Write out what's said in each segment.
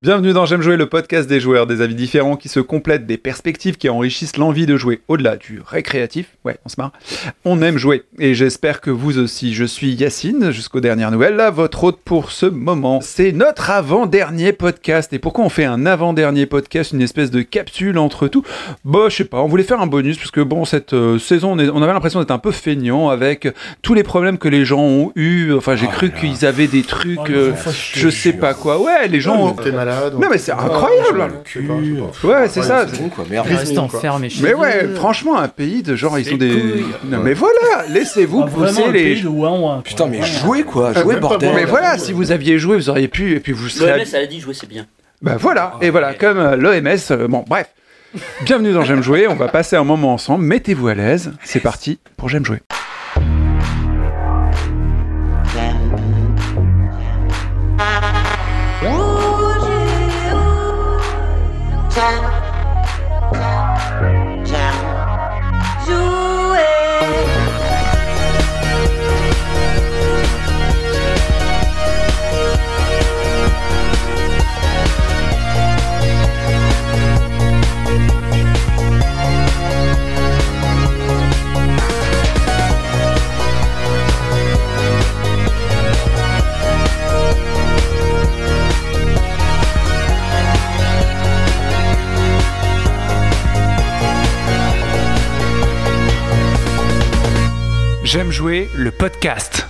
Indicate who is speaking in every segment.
Speaker 1: Bienvenue dans J'aime jouer, le podcast des joueurs, des avis différents qui se complètent, des perspectives qui enrichissent l'envie de jouer au-delà du récréatif. Ouais, on se marre. On aime jouer et j'espère que vous aussi. Je suis Yacine, jusqu'aux dernières nouvelles, là, votre hôte pour ce moment. C'est notre avant-dernier podcast. Et pourquoi on fait un avant-dernier podcast, une espèce de capsule entre tout? Bah, je sais pas, on voulait faire un bonus parce que bon, cette euh, saison, on, est- on avait l'impression d'être un peu feignant avec tous les problèmes que les gens ont eu. Enfin, j'ai cru qu'ils avaient des trucs,
Speaker 2: Oh,
Speaker 1: euh, je sais pas quoi. Ouais, les gens. ont-
Speaker 3: malade.
Speaker 1: Non, mais c'est incroyable. Ouais, c'est ça.
Speaker 4: C'est bon quoi, merde.
Speaker 3: Gris-
Speaker 2: Reste
Speaker 3: quoi.
Speaker 2: enfermé chez
Speaker 1: Mais ouais, franchement, un pays de genre, ils sont des. Non, mais voilà, laissez-vous
Speaker 2: Ah,
Speaker 1: pousser
Speaker 2: le
Speaker 1: les.
Speaker 2: pays de ouin ouin.
Speaker 4: Putain, mais jouez quoi,
Speaker 3: Ah,
Speaker 4: jouez bordel.
Speaker 3: bon.
Speaker 1: Mais voilà, si vous aviez joué, vous auriez pu, et puis vous serez.
Speaker 5: L'OMS, elle a dit jouer, c'est bien.
Speaker 1: Bah voilà, et voilà, comme euh, l'OMS. euh, bon, bref. Bienvenue dans J'aime jouer, on va passer un moment ensemble. Mettez-vous à l'aise, c'est parti pour J'aime jouer. J'aime jouer le podcast.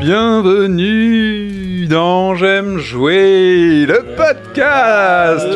Speaker 1: Bienvenue dans J'aime jouer le podcast.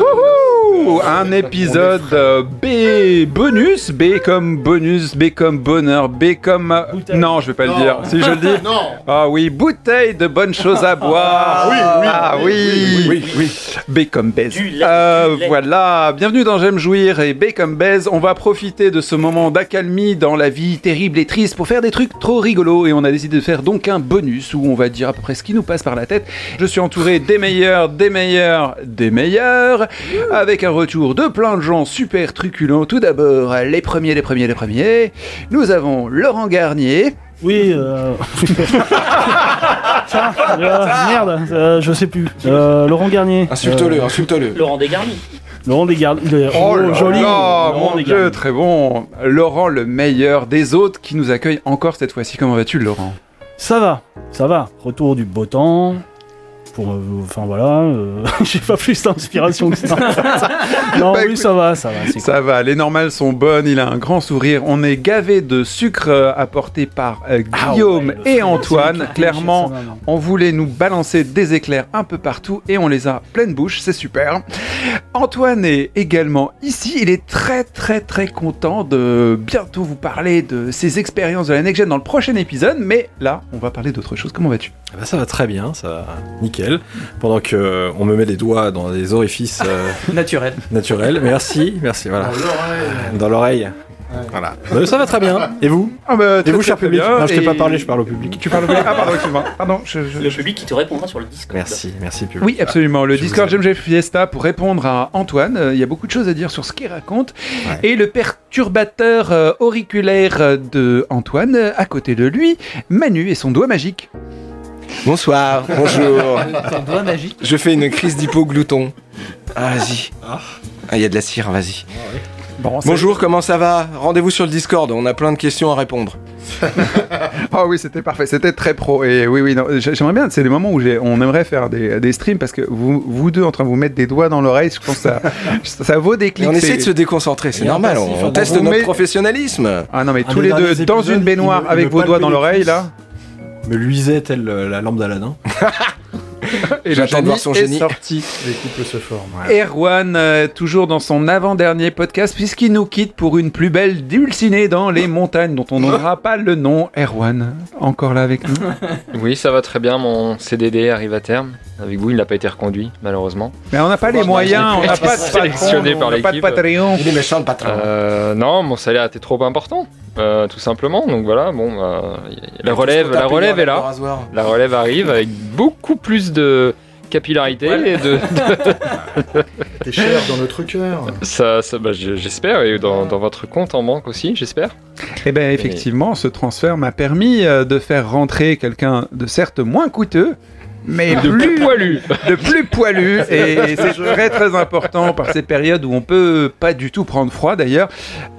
Speaker 1: Un épisode euh, B bonus, B comme bonus, B comme bonheur, B comme euh,
Speaker 2: Bouteille.
Speaker 1: non, je vais pas le dire. Si je le dis.
Speaker 3: Non
Speaker 1: Ah oui, bouteille de bonnes choses à boire.
Speaker 3: oui, oui,
Speaker 1: ah
Speaker 3: oui,
Speaker 1: oui,
Speaker 3: oui, oui,
Speaker 1: B comme baise.
Speaker 5: Du lait,
Speaker 1: Euh,
Speaker 5: du lait.
Speaker 1: voilà, bienvenue dans J'aime jouir et B comme baise. On va profiter de ce moment d'accalmie dans la vie terrible et triste pour faire des trucs trop rigolos et on a décidé de faire donc un bonus où on va dire à peu près ce qui nous passe par la tête. Je suis entouré des meilleurs, des meilleurs, des meilleurs avec un retour de plein de gens super truculents. Tout d'abord, les premiers, les premiers, les premiers. Nous avons Laurent Garnier.
Speaker 2: Oui, euh... Tiens, euh, merde, euh, je sais plus. Euh, Laurent Garnier.
Speaker 4: Insulte-le,
Speaker 2: Euh,
Speaker 4: insulte-le.
Speaker 5: Laurent Desgarnis.
Speaker 2: Laurent est
Speaker 1: Oh là
Speaker 2: joli.
Speaker 1: là,
Speaker 2: Laurent
Speaker 1: mon dieu, très bon. Laurent, le meilleur des autres qui nous accueille encore cette fois-ci. Comment vas-tu, Laurent?
Speaker 2: Ça va, ça va. Retour du beau temps. Pour, euh, enfin voilà, euh, j'ai pas plus d'inspiration que ça. non,
Speaker 1: Bah,
Speaker 2: oui, ça va, ça va. cool.
Speaker 1: Ça va, les normales sont bonnes, il a un grand sourire. On est gavé de sucre euh, apporté par euh,
Speaker 2: Ah
Speaker 1: Guillaume
Speaker 2: ouais,
Speaker 1: et Antoine. Clairement, on voulait nous balancer des éclairs un peu partout et on les a pleine bouche, c'est super. Antoine est également ici, il est très très très content de bientôt vous parler de ses expériences de la Next Gen dans le prochain épisode, mais là, on va parler d'autre chose. Comment vas-tu?
Speaker 6: Ah bah, ça va très bien, ça va nickel. Pendant que euh, on me met les doigts dans des orifices euh,
Speaker 2: Naturel.
Speaker 6: naturels. Merci, merci, voilà. Dans l'oreille. Voilà. Euh, ça va très bien. Et vous
Speaker 1: ah bah,
Speaker 6: Et
Speaker 1: très,
Speaker 6: vous,
Speaker 1: très,
Speaker 6: cher
Speaker 1: très
Speaker 6: public
Speaker 1: bien.
Speaker 6: Non, je t'ai
Speaker 1: Et-
Speaker 6: pas parlé, je parle au public.
Speaker 1: Tu parles au public Ah pardon, excuse-moi. Pardon, je- je-
Speaker 5: Le public qui te répondra sur le Discord.
Speaker 6: Merci, merci public.
Speaker 1: Oui, absolument. Le
Speaker 6: Je vous
Speaker 1: Discord
Speaker 6: aime.
Speaker 1: Fiesta pour répondre à Antoine. Euh, Il y a beaucoup de choses à dire sur ce qu'il raconte.
Speaker 6: Ouais.
Speaker 1: Et le perturbateur euh, auriculaire euh, de Antoine, euh, à côté de lui, Manu et son doigt magique.
Speaker 4: Bonsoir, bonjour.
Speaker 2: Ton doigt magique.
Speaker 4: Je fais une crise d'hypoglouton. Ah, vas-y. Ah, il y a de la cire, vas-y.
Speaker 1: Bon, c'est-
Speaker 4: Bonjour, comment ça va? Rendez-vous sur le Discord, on a plein de questions à répondre.
Speaker 1: Ah oui, c'était parfait. C'était très pro. Et oui, oui, j'aimerais bien. C'est des moments où on aimerait faire des, des streams parce que vous, vous deux en train de vous mettre des doigts dans l'oreille, je pense que ça, ça vaut des
Speaker 4: Et
Speaker 1: clics.
Speaker 4: on essaie
Speaker 1: c'est-
Speaker 4: de se déconcentrer, c'est normal, on,
Speaker 2: on
Speaker 4: teste notre
Speaker 1: met-
Speaker 4: professionnalisme.
Speaker 1: Ah non, mais tous les deux dans une baignoire
Speaker 6: il me- il
Speaker 1: avec vos doigts dans
Speaker 6: les
Speaker 1: l'oreille là.
Speaker 6: Me luisait telle euh, la lampe d'Aladin.
Speaker 1: Et le
Speaker 4: J'attends de
Speaker 1: génie
Speaker 4: voir son
Speaker 1: est
Speaker 4: génie.
Speaker 1: sorti.
Speaker 3: Les couples se forment.
Speaker 1: Erwan, euh, toujours dans son avant-dernier podcast, puisqu'il nous quitte pour une plus belle dulcinée dans les montagnes, dont on n'aura pas le nom. Erwan, encore là avec nous.
Speaker 7: Oui, ça va très bien. Mon CDD arrive à terme. Avec vous, il n'a pas été reconduit, malheureusement.
Speaker 1: Mais on n'a pas les moyens, on n'a pas de
Speaker 7: Sélectionné par l'équipe.
Speaker 4: Il est méchant le patron.
Speaker 7: Euh, non, mon salaire était trop important, euh, tout simplement. Donc voilà, bon, bah, la
Speaker 4: Qu'est-ce
Speaker 7: relève, la relève est là. La relève arrive avec beaucoup plus de capillarité et de,
Speaker 3: T'es cher dans notre cœur.
Speaker 7: ça, ça- bah, je- j'espère et dans, dans votre compte en banque aussi, j'espère.
Speaker 1: Eh bien, effectivement, ce transfert m'a permis euh, de faire rentrer quelqu'un de certes moins coûteux, mais
Speaker 7: De
Speaker 1: plus
Speaker 7: plus poilu.
Speaker 1: de plus poilu. Et c'est très très important par ces périodes où on peut pas du tout prendre froid d'ailleurs.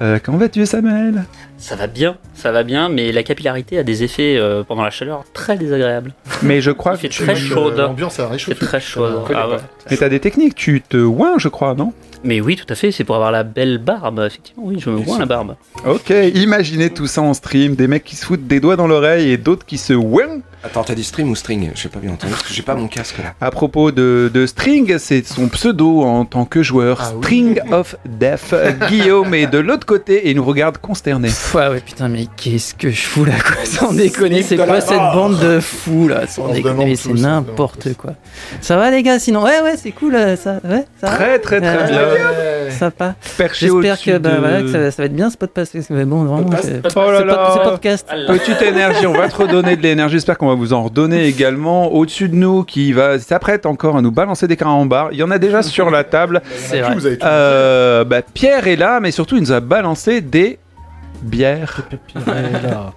Speaker 1: Euh, comment vas-tu, Samuel?
Speaker 5: Ça va bien, ça va bien, mais la capillarité a des effets euh, pendant la chaleur très désagréables.
Speaker 1: Mais je crois que tu
Speaker 5: très chaud.
Speaker 3: L'ambiance a
Speaker 5: C'est
Speaker 3: réchauffé.
Speaker 5: très chaud. Ah ouais.
Speaker 1: mais t'as des techniques. Tu te oins, je crois, non?
Speaker 5: Mais oui, tout à fait, c'est pour avoir la belle barbe. Effectivement, oui, je me vois la barbe.
Speaker 1: Ok, imaginez tout ça en stream, des mecs qui se foutent des doigts dans l'oreille et d'autres qui se ouin.
Speaker 4: Attends, t'as dit stream ou string J'ai pas bien entendu parce que j'ai pas mon casque là.
Speaker 1: À propos de, de String, c'est son pseudo en tant que joueur,
Speaker 3: Ah oui.
Speaker 1: String of Death. Guillaume est de l'autre côté et il nous regarde consterné.
Speaker 8: Pff, Ouais, ouais, putain, mais qu'est-ce que je fous là, quoi? Sans déconner, c'est quoi cette bande de fous là Sans
Speaker 3: On
Speaker 8: déconner, c'est n'importe quoi. Ça va les gars, sinon? Ouais, ouais, c'est cool, euh, ça, ouais, ça va
Speaker 1: Très très très
Speaker 8: Euh,
Speaker 1: bien.
Speaker 8: Ça va.
Speaker 1: Perché
Speaker 8: J'espère que, bah,
Speaker 1: de-
Speaker 8: voilà, que ça, ça va être bien ce podcast. mais bon, vraiment, c'est-
Speaker 1: Oh
Speaker 8: podcast.
Speaker 5: Ah.
Speaker 1: Petite énergie, on va te redonner de l'énergie. J'espère qu'on va vous en redonner également au-dessus de nous, qui va s'apprête encore à nous balancer des carambars. Il y en a déjà sur la table.
Speaker 8: C'est
Speaker 3: Tout,
Speaker 8: vrai.
Speaker 3: vous avez tout.
Speaker 1: Euh, bah, Pierre est là, mais surtout il nous a balancé des bières.
Speaker 2: Là.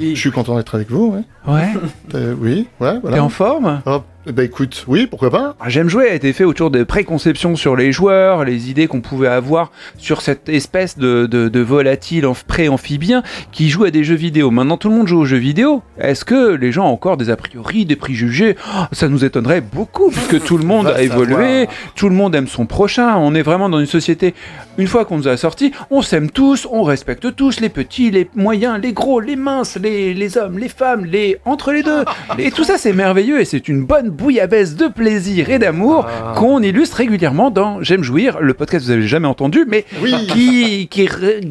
Speaker 3: Je suis content d'être avec vous. Ouais.
Speaker 1: Ouais.
Speaker 3: Euh, oui, ouais,
Speaker 1: T'es
Speaker 3: voilà.
Speaker 1: en forme?
Speaker 3: Hop. Bah écoute, oui, pourquoi pas
Speaker 1: Ah, J'aime jouer a été fait autour des préconceptions sur les joueurs, les idées qu'on pouvait avoir sur cette espèce de, de, de volatile en- pré-amphibien qui joue à des jeux vidéo. Maintenant tout le monde joue aux jeux vidéo. Est-ce que les gens ont encore des a priori, des préjugés? Oh, Ça nous étonnerait beaucoup puisque tout le monde a évolué, tout le monde aime son prochain. On est vraiment dans une société, une fois qu'on nous a sortis, on s'aime tous, on respecte tous, les petits, les moyens, les gros, les minces, les, les hommes, les femmes, les entre les deux. Et tout ça c'est merveilleux et c'est une bonne bouillabaisse de plaisir et d'amour qu'on illustre régulièrement dans J'aime jouir, le podcast que vous avez jamais entendu, mais
Speaker 3: Oui.
Speaker 1: qui, qui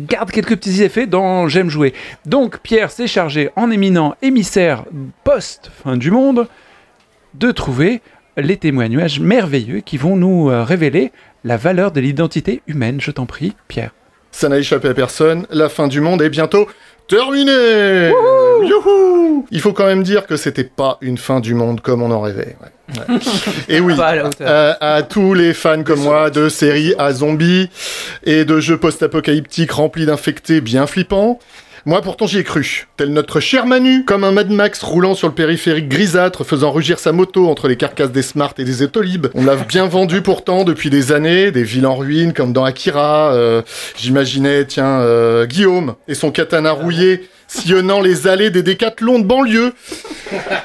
Speaker 1: garde quelques petits effets dans J'aime jouer. Donc Pierre s'est chargé en éminent émissaire post-fin du monde de trouver les témoignages merveilleux qui vont nous euh, révéler la valeur de l'identité humaine. Je t'en prie, Pierre.
Speaker 3: Ça n'a échappé à personne, la fin du monde est bientôt terminée Youhou Il faut quand même dire que c'était pas une fin du monde comme on en rêvait. ouais. Ouais. Et oui,
Speaker 8: à
Speaker 3: euh, à tous les fans comme moi de séries à zombies et de jeux post-apocalyptiques remplis d'infectés bien flippants, moi pourtant j'y ai cru. Tel notre cher Manu, comme un Mad Max roulant sur le périphérique grisâtre, faisant rugir sa moto entre les carcasses des Smart et des Autolib. On l'a bien vendu pourtant depuis des années, des villes en ruine comme dans Akira. euh, J'imaginais, tiens, euh, Guillaume et son katana rouillé sillonnant les allées des décathlons de banlieue,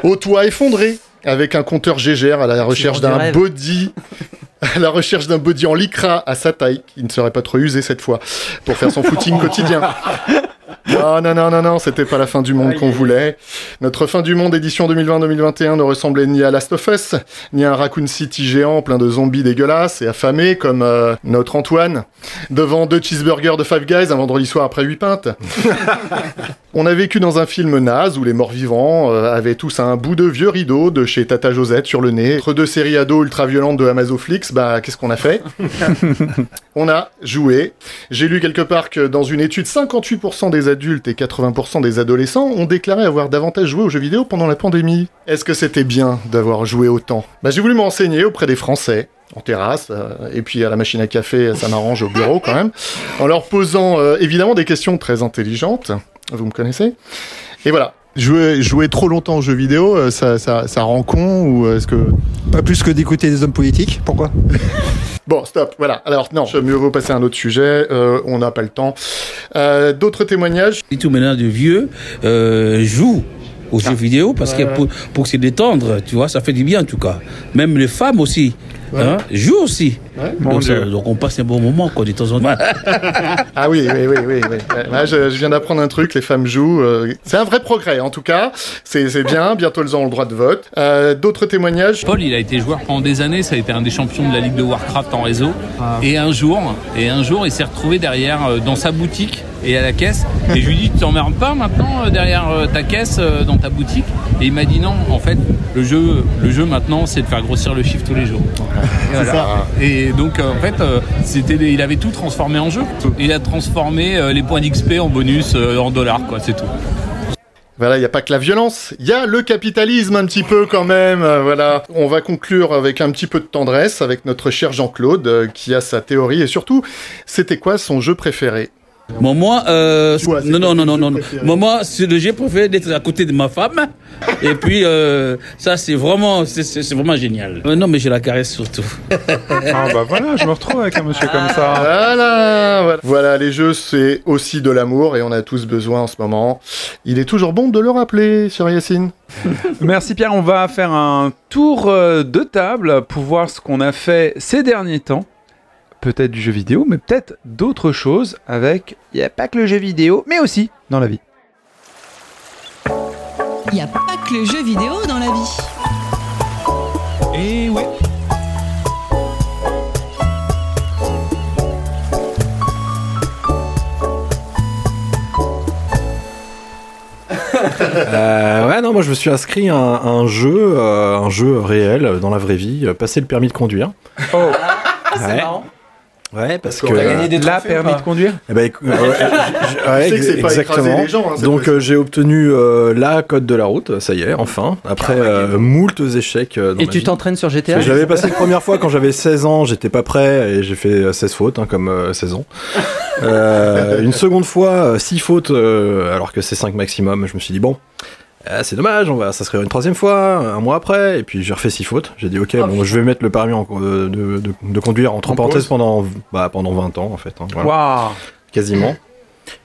Speaker 3: au toit effondré, avec un compteur Gégère à la recherche
Speaker 8: du
Speaker 3: d'un body à la recherche d'un body en lycra à sa taille, qui ne serait pas trop usé cette fois, pour faire son footing quotidien. Non, non, non, non, non, c'était pas la fin du monde qu'on voulait. Notre fin du monde édition 2020-2021 ne ressemblait ni à Last of Us, ni à un Raccoon City géant plein de zombies dégueulasses et affamés comme euh, notre Antoine, devant deux cheeseburgers de Five Guys un vendredi soir après huit pintes. On a vécu dans un film naze où les morts-vivants euh, avaient tous un bout de vieux rideau de chez Tata Josette sur le nez. Entre deux séries ados ultra-violentes de Amazoflix, bah qu'est-ce qu'on a fait On a joué. J'ai lu quelque part que dans une étude, 58% des adultes et 80% des adolescents ont déclaré avoir davantage joué aux jeux vidéo pendant la pandémie. Est-ce que c'était bien d'avoir joué autant? Bah j'ai voulu me renseigner auprès des Français en terrasse, euh, et puis à la machine à café, ça m'arrange au bureau quand même, en leur posant euh, évidemment des questions très intelligentes. Vous me connaissez Et voilà. Jouer, jouer trop longtemps aux jeux vidéo, euh, ça, ça, ça rend con ou est-ce que...
Speaker 9: Pas plus que d'écouter des hommes politiques Pourquoi?
Speaker 3: Bon, stop, voilà. Alors non, mieux vaut passer à un autre sujet, euh, on n'a pas le temps. Euh, D'autres témoignages?
Speaker 10: Et tout maintenant de vieux euh, jouent aux jeux vidéo parce que pour, pour se détendre, tu vois, ça fait du bien en tout cas. Même les femmes aussi. Hein, jouent aussi. Donc, ça-
Speaker 1: Dieu.
Speaker 10: donc on passe un bon moment quoi, de temps en temps.
Speaker 3: Ah oui, oui, oui, oui. oui. Là, je, je viens d'apprendre un truc, les femmes jouent. euh, c'est un vrai progrès, en tout cas. C'est bien, bientôt elles auront le droit de vote. Euh, D'autres témoignages?
Speaker 11: Paul, il a été joueur pendant des années, ça a été un des champions de la Ligue de Warcraft en réseau. Et un jour, et un jour, il s'est retrouvé derrière euh, dans sa boutique et à la caisse. Et je lui dis, tu t'emmerdes pas maintenant euh, derrière euh, ta caisse euh, dans ta boutique Et il m'a dit non. En fait, le jeu, le jeu maintenant, c'est de faire grossir le chiffre tous les jours. Et, voilà. Et donc, en fait, c'était, il avait tout transformé en jeu. Il a transformé les points d'XP en bonus en dollars, quoi. C'est tout.
Speaker 3: Voilà, il n'y a pas que la violence, il y a le capitalisme un petit peu quand même. euh, Voilà, on va conclure avec un petit peu de tendresse avec notre cher Jean-Claude euh, qui a sa théorie et surtout, c'était quoi son jeu préféré?
Speaker 10: Bon, moi, euh,
Speaker 3: Toi,
Speaker 10: non, non, non, non, non, non. Moi, jeu préféré d'être à côté de ma femme. Et puis, euh, ça, c'est vraiment, c'est- vraiment génial. Euh, non, mais j'ai la caresse surtout.
Speaker 1: Ah bah voilà, je me retrouve avec un monsieur comme ça.
Speaker 3: Voilà, voilà. Voilà, les jeux, c'est aussi de l'amour et on a tous besoin en ce moment. Il est toujours bon de le rappeler, sur Yacine.
Speaker 1: Merci Pierre, on va faire un tour de table pour voir ce qu'on a fait ces derniers temps. Peut-être du jeu vidéo, mais peut-être d'autres choses avec... Il n'y a pas que le jeu vidéo, mais aussi dans la vie.
Speaker 12: Il n'y a pas que le jeu vidéo dans la vie.
Speaker 9: Et ouais.
Speaker 6: Euh, ouais, non, moi je me suis inscrit à un, à un jeu, euh, un jeu réel dans la vraie vie, euh, passer le permis de conduire.
Speaker 1: Oh,
Speaker 6: ouais. Ouais, parce que.
Speaker 4: T'as gagné des ou
Speaker 1: permis de conduire
Speaker 6: Eh ben, écou- ouais, ouais, j- ouais,
Speaker 3: Tu sais que c'est pas écraser
Speaker 6: exactement.
Speaker 3: les gens, hein,
Speaker 6: Donc euh, j'ai obtenu euh, la code de la route, ça y est, enfin, après euh, moultes échecs. euh, dans
Speaker 8: Et
Speaker 6: ma
Speaker 8: tu t'entraînes sur GTA
Speaker 6: Je l'avais passé la première fois quand j'avais 16 ans, j'étais pas prêt et j'ai fait euh, 16 fautes, hein, comme euh, 16 ans. Euh, une seconde fois, 6 fautes, euh, alors que c'est 5 maximum. Je me suis dit, bon, euh, c'est dommage, on va s'inscrire une troisième fois, un mois après, et puis j'ai refait 6 fautes. J'ai dit, ok, bon, je vais mettre le permis en- de, de- de- de conduire entre
Speaker 1: En
Speaker 6: parenthèses pendant, bah, pendant 20 ans, en fait. hein, voilà
Speaker 1: Waouh
Speaker 6: quasiment.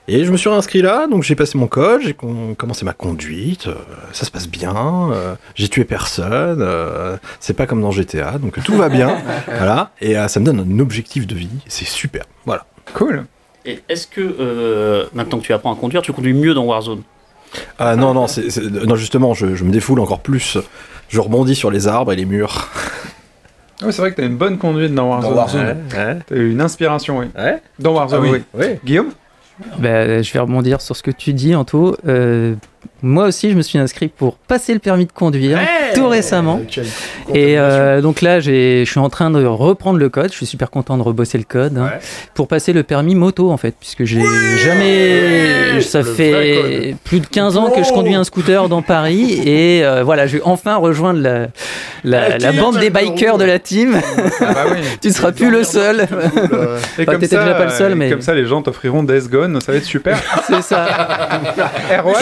Speaker 6: Et je me suis inscrit là, donc j'ai passé mon code, j'ai con- commencé ma conduite, euh, ça se passe bien, euh, j'ai tué personne, euh, c'est pas comme dans GTA, donc tout va bien, voilà, et euh, ça me donne un objectif de vie, c'est super, voilà.
Speaker 1: Cool.
Speaker 5: Et est-ce que euh, maintenant que tu apprends à conduire, tu conduis mieux dans Warzone?
Speaker 6: Ah non, non, c'est, c'est- non justement, je, je me défoule encore plus, je rebondis sur les arbres et les murs.
Speaker 1: Ah c'est vrai que t'as une bonne conduite dans Warzone.
Speaker 4: Dans Warzone.
Speaker 6: Ouais,
Speaker 1: T'as eu une inspiration, oui.
Speaker 6: ouais.
Speaker 1: Dans Warzone,
Speaker 6: Ah oui,
Speaker 1: oui.
Speaker 6: oui.
Speaker 1: Guillaume?
Speaker 8: Ben, je vais rebondir sur ce que tu dis, Anto. Euh, moi aussi, je me suis inscrit pour passer le permis de conduire tout récemment.
Speaker 3: Euh,
Speaker 8: Et euh, donc là, j'ai- je suis en train de reprendre le code. Je suis super content de rebosser le code hein, pour passer le permis moto en fait, puisque j'ai jamais. Ça
Speaker 3: Le
Speaker 8: fait plus de 15 ans que je conduis un scooter dans Paris et euh, voilà, je vais enfin rejoindre la, la,
Speaker 3: La
Speaker 8: la
Speaker 3: team
Speaker 8: bande des bikers de la team.
Speaker 1: Ah bah oui.
Speaker 8: tu ne seras plus le seul.
Speaker 1: Et
Speaker 8: Enfin,
Speaker 1: comme ça,
Speaker 8: déjà pas le seul, mais-
Speaker 1: comme ça, les gens t'offriront Death Gone, ça va être super.
Speaker 8: C'est ça.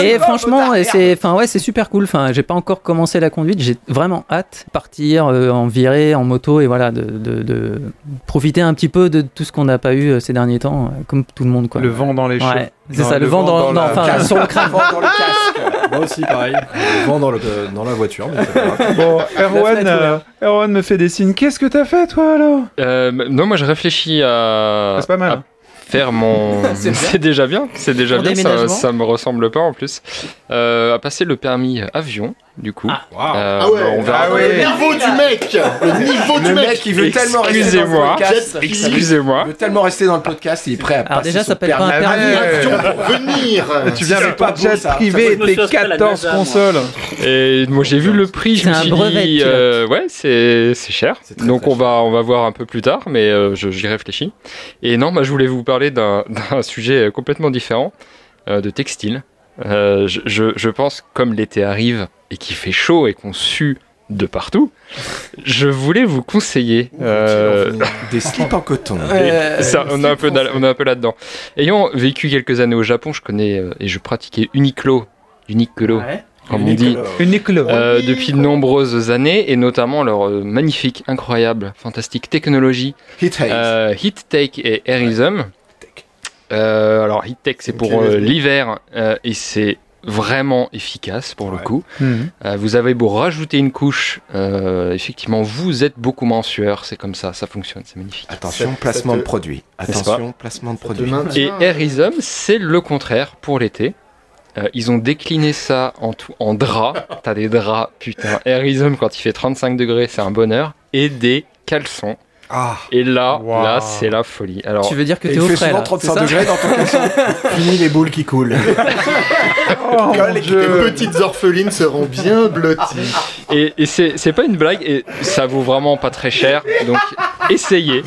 Speaker 8: Et franchement, et c'est, enfin ouais, c'est super cool. Enfin, j'ai pas encore commencé la conduite. J'ai vraiment hâte de partir euh, en virée, en moto et voilà, de, de- de profiter un petit peu de tout ce qu'on n'a pas eu euh, ces derniers temps, euh, comme tout le monde quoi.
Speaker 1: Le vent dans les cheveux.
Speaker 8: Ouais, c'est ça, le, vent dans, enfin, sur le crâne.
Speaker 4: Vent dans le casque.
Speaker 6: Moi aussi, pareil, le vent dans, le, dans la voiture, mais pas.
Speaker 1: Bon, Erwan, euh, Erwan me fait des signes. Qu'est-ce que t'as fait, toi, alors?
Speaker 7: Euh, non, moi je réfléchis à,
Speaker 1: C'est pas mal.
Speaker 7: à faire mon.
Speaker 4: C'est
Speaker 7: déjà bien, c'est déjà bien. Ça, ça me ressemble pas en plus. Euh, à passer le permis avion, du coup. Euh,
Speaker 3: Ah ouais,
Speaker 7: on verra.
Speaker 3: ah ouais, le niveau du mec Le niveau du
Speaker 4: Le
Speaker 3: mec,
Speaker 4: mec, il veut tellement rester dans le
Speaker 7: Excusez-moi.
Speaker 4: podcast.
Speaker 7: Excusez-moi.
Speaker 4: Il veut tellement rester dans le podcast, il est prêt à
Speaker 8: Alors
Speaker 4: passer
Speaker 8: déjà,
Speaker 4: son
Speaker 8: ça s'appelle pas un
Speaker 4: permis.
Speaker 3: pour venir
Speaker 1: Tu viens avec
Speaker 4: pas
Speaker 1: ton jet privé et tes
Speaker 5: suis inscrit à la
Speaker 1: 14
Speaker 5: NASA, moi.
Speaker 1: consoles.
Speaker 7: Et moi j'ai vu le prix, je
Speaker 8: C'est
Speaker 7: me suis
Speaker 8: brevet
Speaker 7: dit, euh, ouais, c'est c'est cher.
Speaker 6: Très,
Speaker 7: Donc
Speaker 6: très
Speaker 7: on va on va voir un peu plus tard, mais euh, je- j'y réfléchis. Et non, moi je voulais vous parler d'un d'un sujet complètement différent, euh, de textile. Euh, je, je, je pense comme l'été arrive et qu'il fait chaud et qu'on sue de partout, je voulais vous conseiller. euh,
Speaker 4: Des slips en coton.
Speaker 7: ça, on, est un peu dans- on est un peu là-dedans. Ayant vécu quelques années au Japon, je connais euh, et je pratiquais Uniqlo, Uniqlo, comme on dit,
Speaker 1: Uniqlo.
Speaker 7: euh, depuis de nombreuses années, et notamment leur euh, magnifique, incroyable, fantastique technologie
Speaker 4: Hit
Speaker 7: euh, Heat Take et Airism. Euh, alors Heat c'est pour euh, l'hiver euh, et c'est vraiment efficace pour le coup.
Speaker 1: Mhm.
Speaker 7: Euh, vous avez beau rajouter une couche, euh, effectivement vous êtes beaucoup moins en sueur, c'est comme ça, ça fonctionne, c'est magnifique.
Speaker 4: Attention,
Speaker 3: Ça-
Speaker 4: placement
Speaker 3: ça te-
Speaker 4: de produit. Attention, placement de produit.
Speaker 7: Et. Airism, c'est le contraire pour l'été. Euh, ils ont décliné ça en, tout, en draps. T'as des draps, putain. Airism, quand il fait 35 degrés, c'est un bonheur. Et des caleçons.
Speaker 4: Ah,
Speaker 7: Et là,
Speaker 1: Wow.
Speaker 7: là, c'est la folie. Alors,
Speaker 8: Tu veux dire que t'es au frais là,
Speaker 4: 35
Speaker 8: c'est ça
Speaker 4: degrés dans ton. Fini les boules qui coulent.
Speaker 1: Oh,
Speaker 3: Les
Speaker 1: Dieu.
Speaker 3: petites orphelines seront bien blotties.
Speaker 7: Et, et c'est c'est pas une blague, et ça vaut vraiment pas très cher. Donc essayez.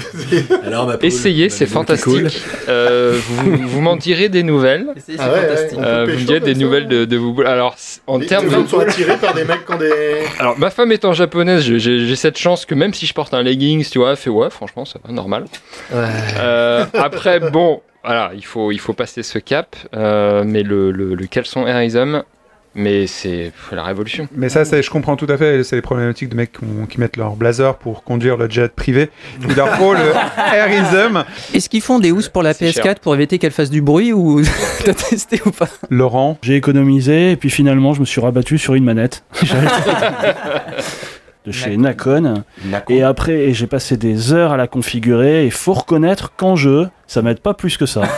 Speaker 6: Alors, ma poule,
Speaker 7: Essayez,
Speaker 6: ma
Speaker 7: c'est fantastique. Euh, vous vous m'en direz des nouvelles.
Speaker 8: C'est
Speaker 3: Ah ouais,
Speaker 8: fantastique.
Speaker 7: Euh, vous me direz des
Speaker 3: ça,
Speaker 7: nouvelles de, de vous. Alors, en termes de.
Speaker 3: sont attirées par des mecs qui ont des.
Speaker 7: Alors, ma femme étant japonaise, j'ai- j'ai j'ai cette chance que même si je porte un leggings, tu vois, elle fait ouais, franchement, ça va, normal.
Speaker 3: Ouais.
Speaker 7: Euh, après, bon, voilà, il faut, il faut passer ce cap. euh, mais le, le, le caleçon Airism, mais c'est la révolution.
Speaker 1: Mais ça, je comprends tout à fait. C'est les problématiques de mecs qui, ont- qui mettent leur blazer pour conduire le jet privé. Il leur faut le Airism.
Speaker 8: Est-ce qu'ils font des housses pour la
Speaker 7: C'est
Speaker 8: PS4
Speaker 7: cher.
Speaker 8: pour éviter qu'elle fasse du bruit ou t'as testé ou pas?
Speaker 1: Laurent,
Speaker 2: J'ai économisé et puis finalement je me suis rabattu sur une manette. De chez Nakon. Et après, j'ai passé des heures à la configurer et faut reconnaître qu'en jeu, ça m'aide pas plus que ça.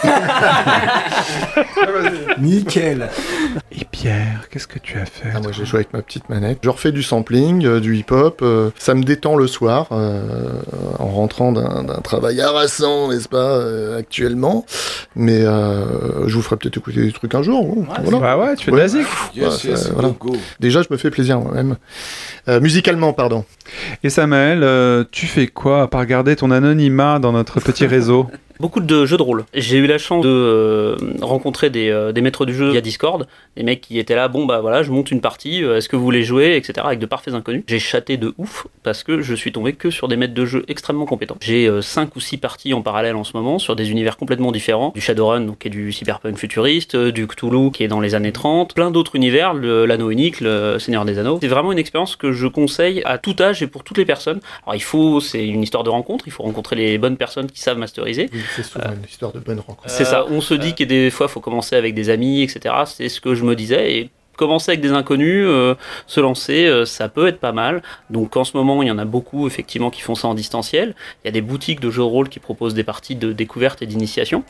Speaker 6: Nickel.
Speaker 1: et Pierre, qu'est-ce que tu as fait
Speaker 3: Ah, moi j'ai joué avec ma petite manette. Je refais du sampling, euh, du hip-hop. euh, ça me détend le soir euh, en rentrant d'un travail harassant, n'est-ce pas, euh, actuellement. Mais euh, je vous ferai peut-être écouter des trucs un jour. voilà.
Speaker 1: Bah ouais, tu fais de la zik.
Speaker 3: Yes, yes, voilà. Déjà, je me fais plaisir moi-même. Euh, musicalement, pardon.
Speaker 1: Et Samuel, euh, tu fais quoi à part garder ton anonymat dans notre petit réseau?
Speaker 5: Beaucoup de jeux de rôle. J'ai eu la chance de euh, rencontrer des, euh, des maîtres du jeu via Discord, des mecs qui étaient là, bon bah voilà, je monte une partie, euh, est-ce que vous voulez jouer, etc. avec de parfaits inconnus. J'ai chaté de ouf parce que je suis tombé que sur des maîtres de jeu extrêmement compétents. J'ai 5 ou 6 parties en parallèle en ce moment sur des univers complètement différents, du Shadowrun, qui est du cyberpunk futuriste, du Cthulhu qui est dans les années 30, plein d'autres univers, l'anneau unique, le Seigneur des Anneaux. C'est vraiment une expérience que je conseille à tout âge et pour toutes les personnes. Alors il faut, c'est une histoire de rencontre, il faut rencontrer les bonnes personnes qui savent masteriser.
Speaker 3: C'est souvent une histoire de bonne rencontre.
Speaker 5: C'est ça, on se dit que des fois, il faut commencer avec des amis, etc. C'est ce que je me disais. Et commencer avec des inconnus, euh, se lancer, euh, ça peut être pas mal. Donc en ce moment, il y en a beaucoup, effectivement, qui font ça en distanciel. Il y a des boutiques de jeux de rôle qui proposent des parties de découverte et d'initiation.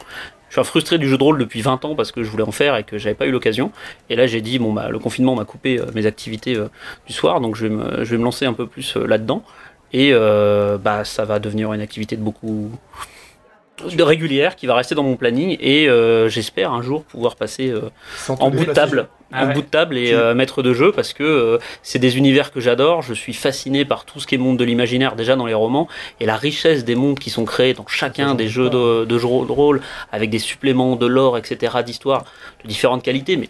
Speaker 5: Je suis un frustré du jeu de rôle depuis 20 ans parce que je voulais en faire et que j'avais pas eu l'occasion. Et là, j'ai dit, bon, bah, le confinement m'a coupé euh, mes activités euh, du soir, donc je vais, me, je vais me lancer un peu plus euh, là-dedans. Et euh, bah, ça va devenir une activité de beaucoup de régulière qui va rester dans mon planning et euh, j'espère un jour pouvoir passer euh, en bout de table
Speaker 8: Ah
Speaker 5: en
Speaker 8: ouais.
Speaker 5: bout de table et euh, maître de jeu parce que euh, c'est des univers que j'adore. Je suis fasciné par tout ce qui est monde de l'imaginaire déjà dans les romans et la richesse des mondes qui sont créés dans chacun des jeux de, de jeux de rôle avec des suppléments de lore etc d'histoire de différentes qualités mais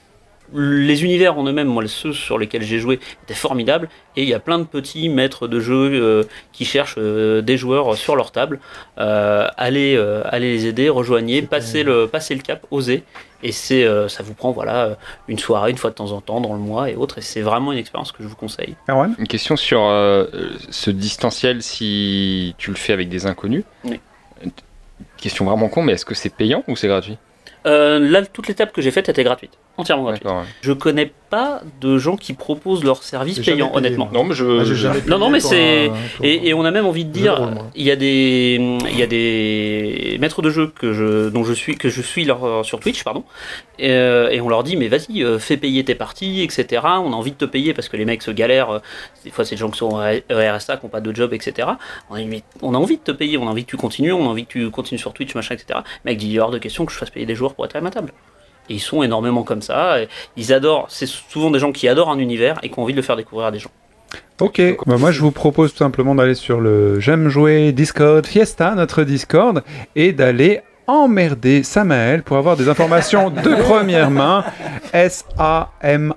Speaker 5: les univers en eux-mêmes, moi, ceux sur lesquels j'ai joué, étaient formidables. Et il y a plein de petits maîtres de jeu euh, qui cherchent euh, des joueurs sur leur table. Euh, allez, euh, allez les aider, rejoignez, passez le, passez le cap, osez. Et c'est, euh, ça vous prend voilà une soirée, une fois de temps en temps, dans le mois et autres. Et c'est vraiment une expérience que je vous conseille.
Speaker 1: Erwan?
Speaker 7: Une question sur euh, ce distanciel si tu le fais avec des inconnus.
Speaker 5: Oui.
Speaker 7: Question vraiment con, mais est-ce que c'est payant ou c'est gratuit?
Speaker 5: Euh, là, toute l'étape que j'ai faite était gratuite, entièrement gratuite.
Speaker 7: Ouais.
Speaker 5: Je connais pas de gens qui proposent leurs services payants, honnêtement.
Speaker 7: Non, mais je.
Speaker 3: Ah, j'ai jamais
Speaker 5: Non, non, mais c'est-
Speaker 3: pour
Speaker 5: Et, et on a même envie de dire,
Speaker 3: moi.
Speaker 5: il y a des, il y a des maîtres de jeu que je, dont je suis, que je suis leur, sur Twitch, pardon, et, euh, et on leur dit, mais vas-y, euh, fais payer tes parties, etc. On a envie de te payer parce que les mecs se galèrent. euh, Des fois, c'est des gens qui sont au RSA, qui n'ont pas de job, etc. On a, mais on a envie de te payer, on a envie que tu continues, on a envie que tu continues sur Twitch, machin, etc. Le mec dit, il est hors de question que je fasse payer des joueurs pour être à ma table. Et ils sont énormément comme ça. et Ils adorent. C'est souvent des gens qui adorent un univers et qui ont envie de le faire découvrir à des gens.
Speaker 1: Ok, bah moi je vous propose tout simplement d'aller sur le J'aime jouer Discord Fiesta, notre Discord, et d'aller emmerder Samael pour avoir des informations de première main. S-A-M-A-E-L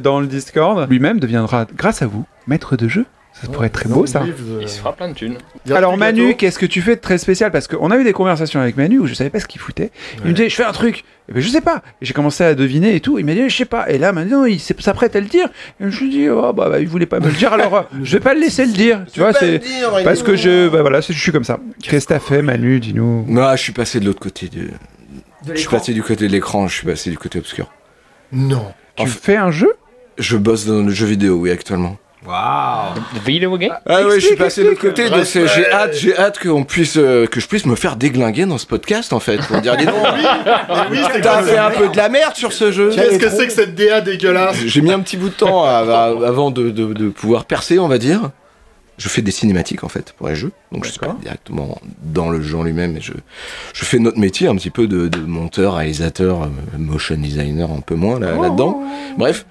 Speaker 1: dans le Discord. Lui-même deviendra, grâce à vous, maître de jeu. Ça pourrait être très beau ça.
Speaker 7: Il se fera plein de thunes.
Speaker 1: Alors Manu, qu'est-ce que tu fais de très spécial Parce qu'on a eu des conversations avec Manu où je savais pas ce qu'il foutait. Il me disait je fais un truc. Et ben je sais pas. J'ai commencé à deviner et tout. Il m'a dit je sais pas. Et là maintenant il s'apprête à le dire. Et je lui dis oh bah, bah, il voulait pas me le dire. Alors euh, je vais pas le laisser le dire. Tu vois c'est parce que je bah, voilà je suis comme ça. Qu'est-ce que t'as fait Manu Dis-nous.
Speaker 4: Moi, je suis passé de l'autre côté du. je suis passé du côté de l'écran, je suis passé du côté obscur.
Speaker 3: Non.
Speaker 1: Tu fais un jeu?
Speaker 4: Je bosse dans le jeu vidéo, oui, actuellement.
Speaker 6: Waouh
Speaker 7: Video game
Speaker 4: Ah ouais, je suis
Speaker 1: Explique,
Speaker 4: passé de l'autre côté,
Speaker 1: explique.
Speaker 4: donc j'ai hâte, j'ai hâte qu'on puisse, euh, que je puisse me faire déglinguer dans ce podcast en fait, pour dire dis donc,
Speaker 3: oui, c'est
Speaker 4: t'as fait un peu de la merde sur ce jeu.
Speaker 3: Qu'est-ce que c'est que cette DA dégueulasse
Speaker 4: J'ai mis un petit bout de temps à- à- avant de, de- de pouvoir percer, on va dire. je fais des cinématiques en fait pour les jeux, donc je suis pas directement dans le jeu en lui-même, mais je, je fais notre métier un petit peu de, de monteur, réalisateur, euh, motion designer un peu moins là, là-dedans. Bref,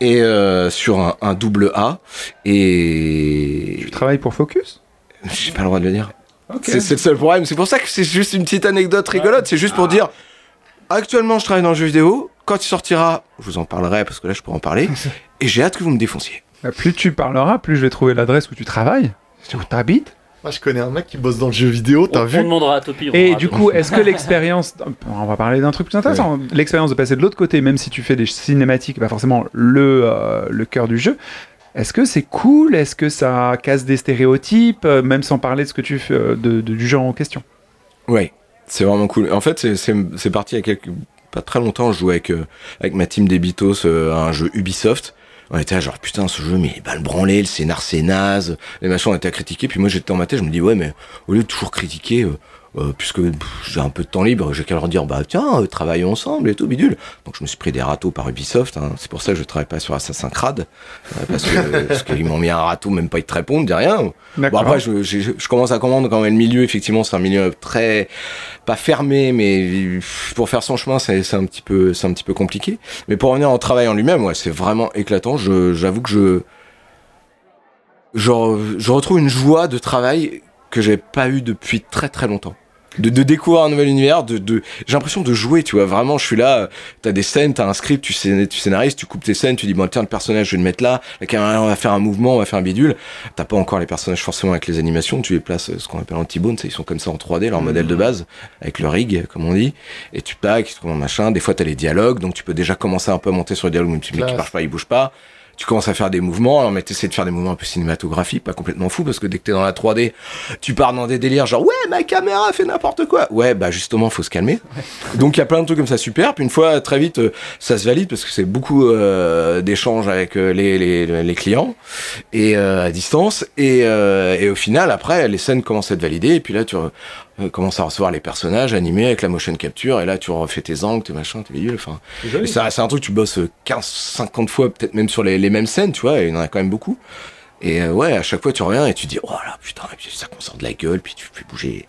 Speaker 4: et euh, sur un, un double A. Et
Speaker 1: Tu travailles pour Focus?
Speaker 4: J'ai pas le droit de le dire. C'est c'est le seul problème. C'est pour ça que c'est juste une petite anecdote rigolote. C'est juste pour dire actuellement, je travaille dans le jeu vidéo. Quand il sortira, je vous en parlerai parce que là, je pourrais en parler. et j'ai hâte que vous me défonciez.
Speaker 1: Bah, Plus tu parleras, plus je vais trouver l'adresse où tu travailles. C'est où t'habites.
Speaker 3: Moi, je connais un mec qui bosse dans le jeu vidéo, t'as
Speaker 5: On,
Speaker 3: vu
Speaker 5: on demandera à Topi.
Speaker 1: Et du coup, est-ce que l'expérience, on va parler d'un truc plus intéressant, l'expérience de passer de l'autre côté, même si tu fais des cinématiques, pas forcément le, euh, le cœur du jeu, est-ce que c'est cool? Est-ce que ça casse des stéréotypes, euh, même sans parler de ce que tu fais, euh, de, de- du genre en question?
Speaker 4: Ouais, c'est vraiment cool. En fait, c'est- c'est c'est parti il y a quelques, pas très longtemps. Je jouais avec, euh, avec ma team d'Ebitos euh, à un jeu Ubisoft. On était genre, putain, ce jeu, mais il mal branlé, le scénar, c'est naze. Les machins, on était à critiquer. Puis moi, j'étais en ma tête, je me dis, ouais, mais au lieu de toujours critiquer, euh, euh, puisque j'ai un peu de temps libre, j'ai qu'à leur dire, bah tiens, euh, travaillons ensemble et tout, bidule. Donc je me suis pris des râteaux par Ubisoft. hein. C'est pour ça que je travaille pas sur Assassin's Creed. euh, parce qu'ils m'ont mis un râteau, même pas ils te répondent, dis rien. Bon, après, je, j'ai- je commence à comprendre quand même le milieu. Effectivement, c'est un milieu très pas fermé, mais pour faire son chemin, c'est un petit peu, c'est un petit peu compliqué. Mais pour revenir au travail en lui-même, ouais, c'est vraiment éclatant. Je, j'avoue que je, je, je retrouve une joie de travail que j'ai pas eu depuis très très longtemps. De, de découvrir un nouvel univers, de, de j'ai l'impression de jouer, tu vois. Vraiment, je suis là, euh, t'as des scènes, t'as un script, tu, scén- tu scénarises, tu coupes tes scènes, tu dis, bon, tiens, le personnage, je vais le mettre là, la caméra, on va faire un mouvement, on va faire un bidule. T'as pas encore les personnages forcément avec les animations, tu les places, euh, ce qu'on appelle en T-bone, ils sont comme ça en 3D, leur modèle de base, avec le rig, comme on dit. Et tu tac, tu trouves machin. Des fois, t'as les dialogues, donc tu peux déjà commencer un peu à monter sur le dialogue, même qui
Speaker 3: Classe.
Speaker 4: marche pas, il bouge pas. Tu commences à faire des mouvements, alors mais t'essaies de faire des mouvements un peu cinématographiques, pas complètement fou, parce que dès que t'es dans la 3D, tu pars dans des délires genre ouais ma caméra fait n'importe quoi. Ouais bah justement faut se calmer. Donc il y a plein de trucs comme ça super. Puis une fois très vite euh, ça se valide parce que c'est beaucoup euh, d'échanges avec euh, les, les, les clients et euh, à distance et, euh, et au final après les scènes commencent à être validées et puis là tu re- euh, commences à recevoir les personnages animés avec la motion capture et là tu refais tes angles, tes machins, tes vidules. Enfin c'est un truc, tu bosses 15, 50 fois, peut-être même sur les, les mêmes scènes, tu vois, et il y en a quand même beaucoup. Et euh, ouais, à chaque fois, tu reviens et tu dis, oh là, putain, et puis ça sort de la gueule, puis tu fais bouger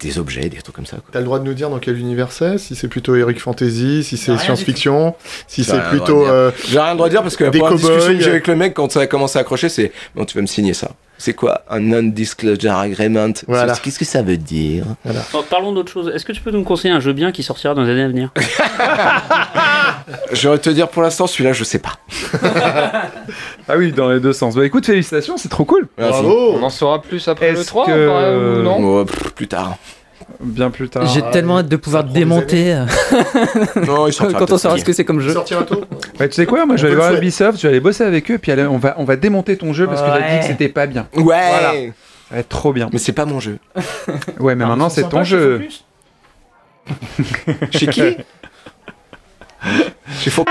Speaker 4: des, objets, des trucs comme ça. Quoi.
Speaker 3: T'as le droit de nous dire dans quel univers c'est Si c'est plutôt Eric Fantasy, si c'est science-fiction, si c'est plutôt. euh,
Speaker 4: J'ai rien le droit de dire parce que la
Speaker 3: des
Speaker 4: première discussion que j'ai avec le mec quand ça a commencé à accrocher, c'est bon, tu vas me signer ça. C'est quoi un non-disclosure agreement
Speaker 3: Voilà.
Speaker 4: Qu'est-ce que ça veut dire
Speaker 5: Bon, parlons d'autre chose. Est-ce que tu peux nous conseiller un jeu bien qui sortira dans les années à venir
Speaker 4: Je vais te dire pour l'instant, celui-là, je sais pas.
Speaker 1: Ah oui, dans les deux sens. Bah écoute, félicitations, c'est trop cool.
Speaker 4: Merci.
Speaker 3: Bravo
Speaker 7: On en saura plus après le
Speaker 1: Est-ce
Speaker 7: 3
Speaker 1: que-
Speaker 7: ou non
Speaker 4: Oh, pff, plus tard.
Speaker 1: Bien plus tard.
Speaker 8: J'ai tellement hâte de pouvoir démonter euh,
Speaker 4: Non, il
Speaker 8: quand on saura ce que c'est comme jeu.
Speaker 1: Ouais, tu sais quoi, moi je vais aller voir. Ubisoft, je vais aller bosser avec eux, puis on va, on va démonter ton jeu parce que t'as dit que c'était pas bien.
Speaker 4: Ouais
Speaker 1: Voilà. Ça va être trop bien.
Speaker 4: Mais c'est pas mon jeu.
Speaker 1: Ouais, mais maintenant c'est ton jeu.
Speaker 4: Chez qui? Chez Faux.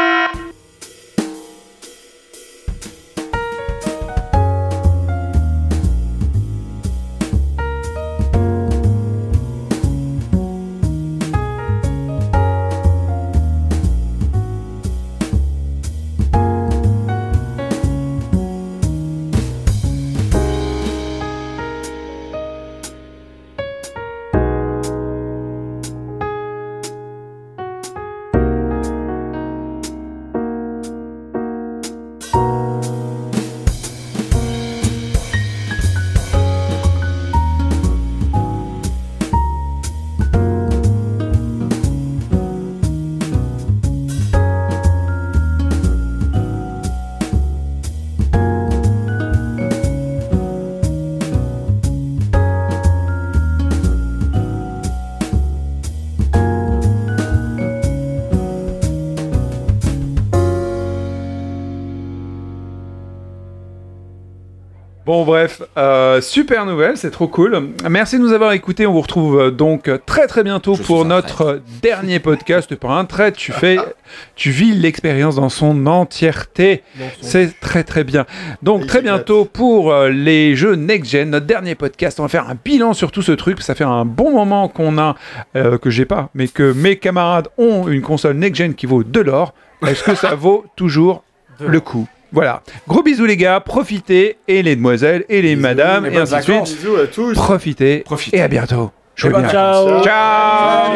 Speaker 1: Bon bref, euh, super nouvelle, c'est trop cool. Merci de nous avoir écoutés. On vous retrouve euh, donc très très bientôt
Speaker 4: Je
Speaker 1: pour notre euh, dernier podcast. Pas un trait, tu fais, tu vis l'expérience dans son entièreté. C'est très très bien. Donc très bientôt pour les jeux next gen, notre dernier podcast. On va faire un bilan sur tout ce truc. Ça fait un bon moment qu'on a, euh, que j'ai pas, mais que mes camarades ont une console next gen qui vaut de l'or. Est-ce que ça vaut toujours le coup? Voilà. Gros bisous les gars, profitez, et les demoiselles, et les madames, et, ainsi de suite.
Speaker 3: Bisous à tous.
Speaker 1: Profitez,
Speaker 4: Profitez.
Speaker 1: et à bientôt.
Speaker 4: Et
Speaker 1: Jouez
Speaker 4: bonnes
Speaker 1: bien.
Speaker 2: Ciao.
Speaker 1: Ciao.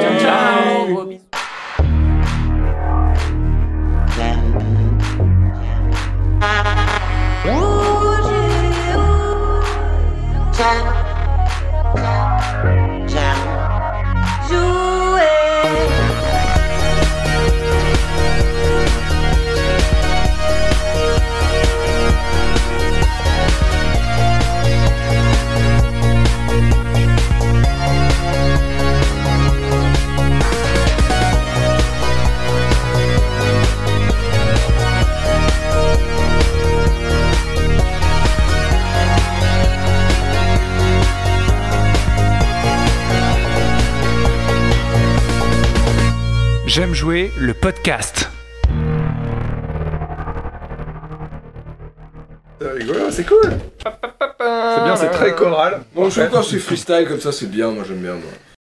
Speaker 5: Ciao.
Speaker 1: J'aime jouer le podcast.
Speaker 3: C'est rigolo, c'est cool.
Speaker 1: C'est bien, c'est très choral.
Speaker 4: Bon, je trouve quand c'est freestyle comme ça, c'est bien, moi j'aime bien. Moi.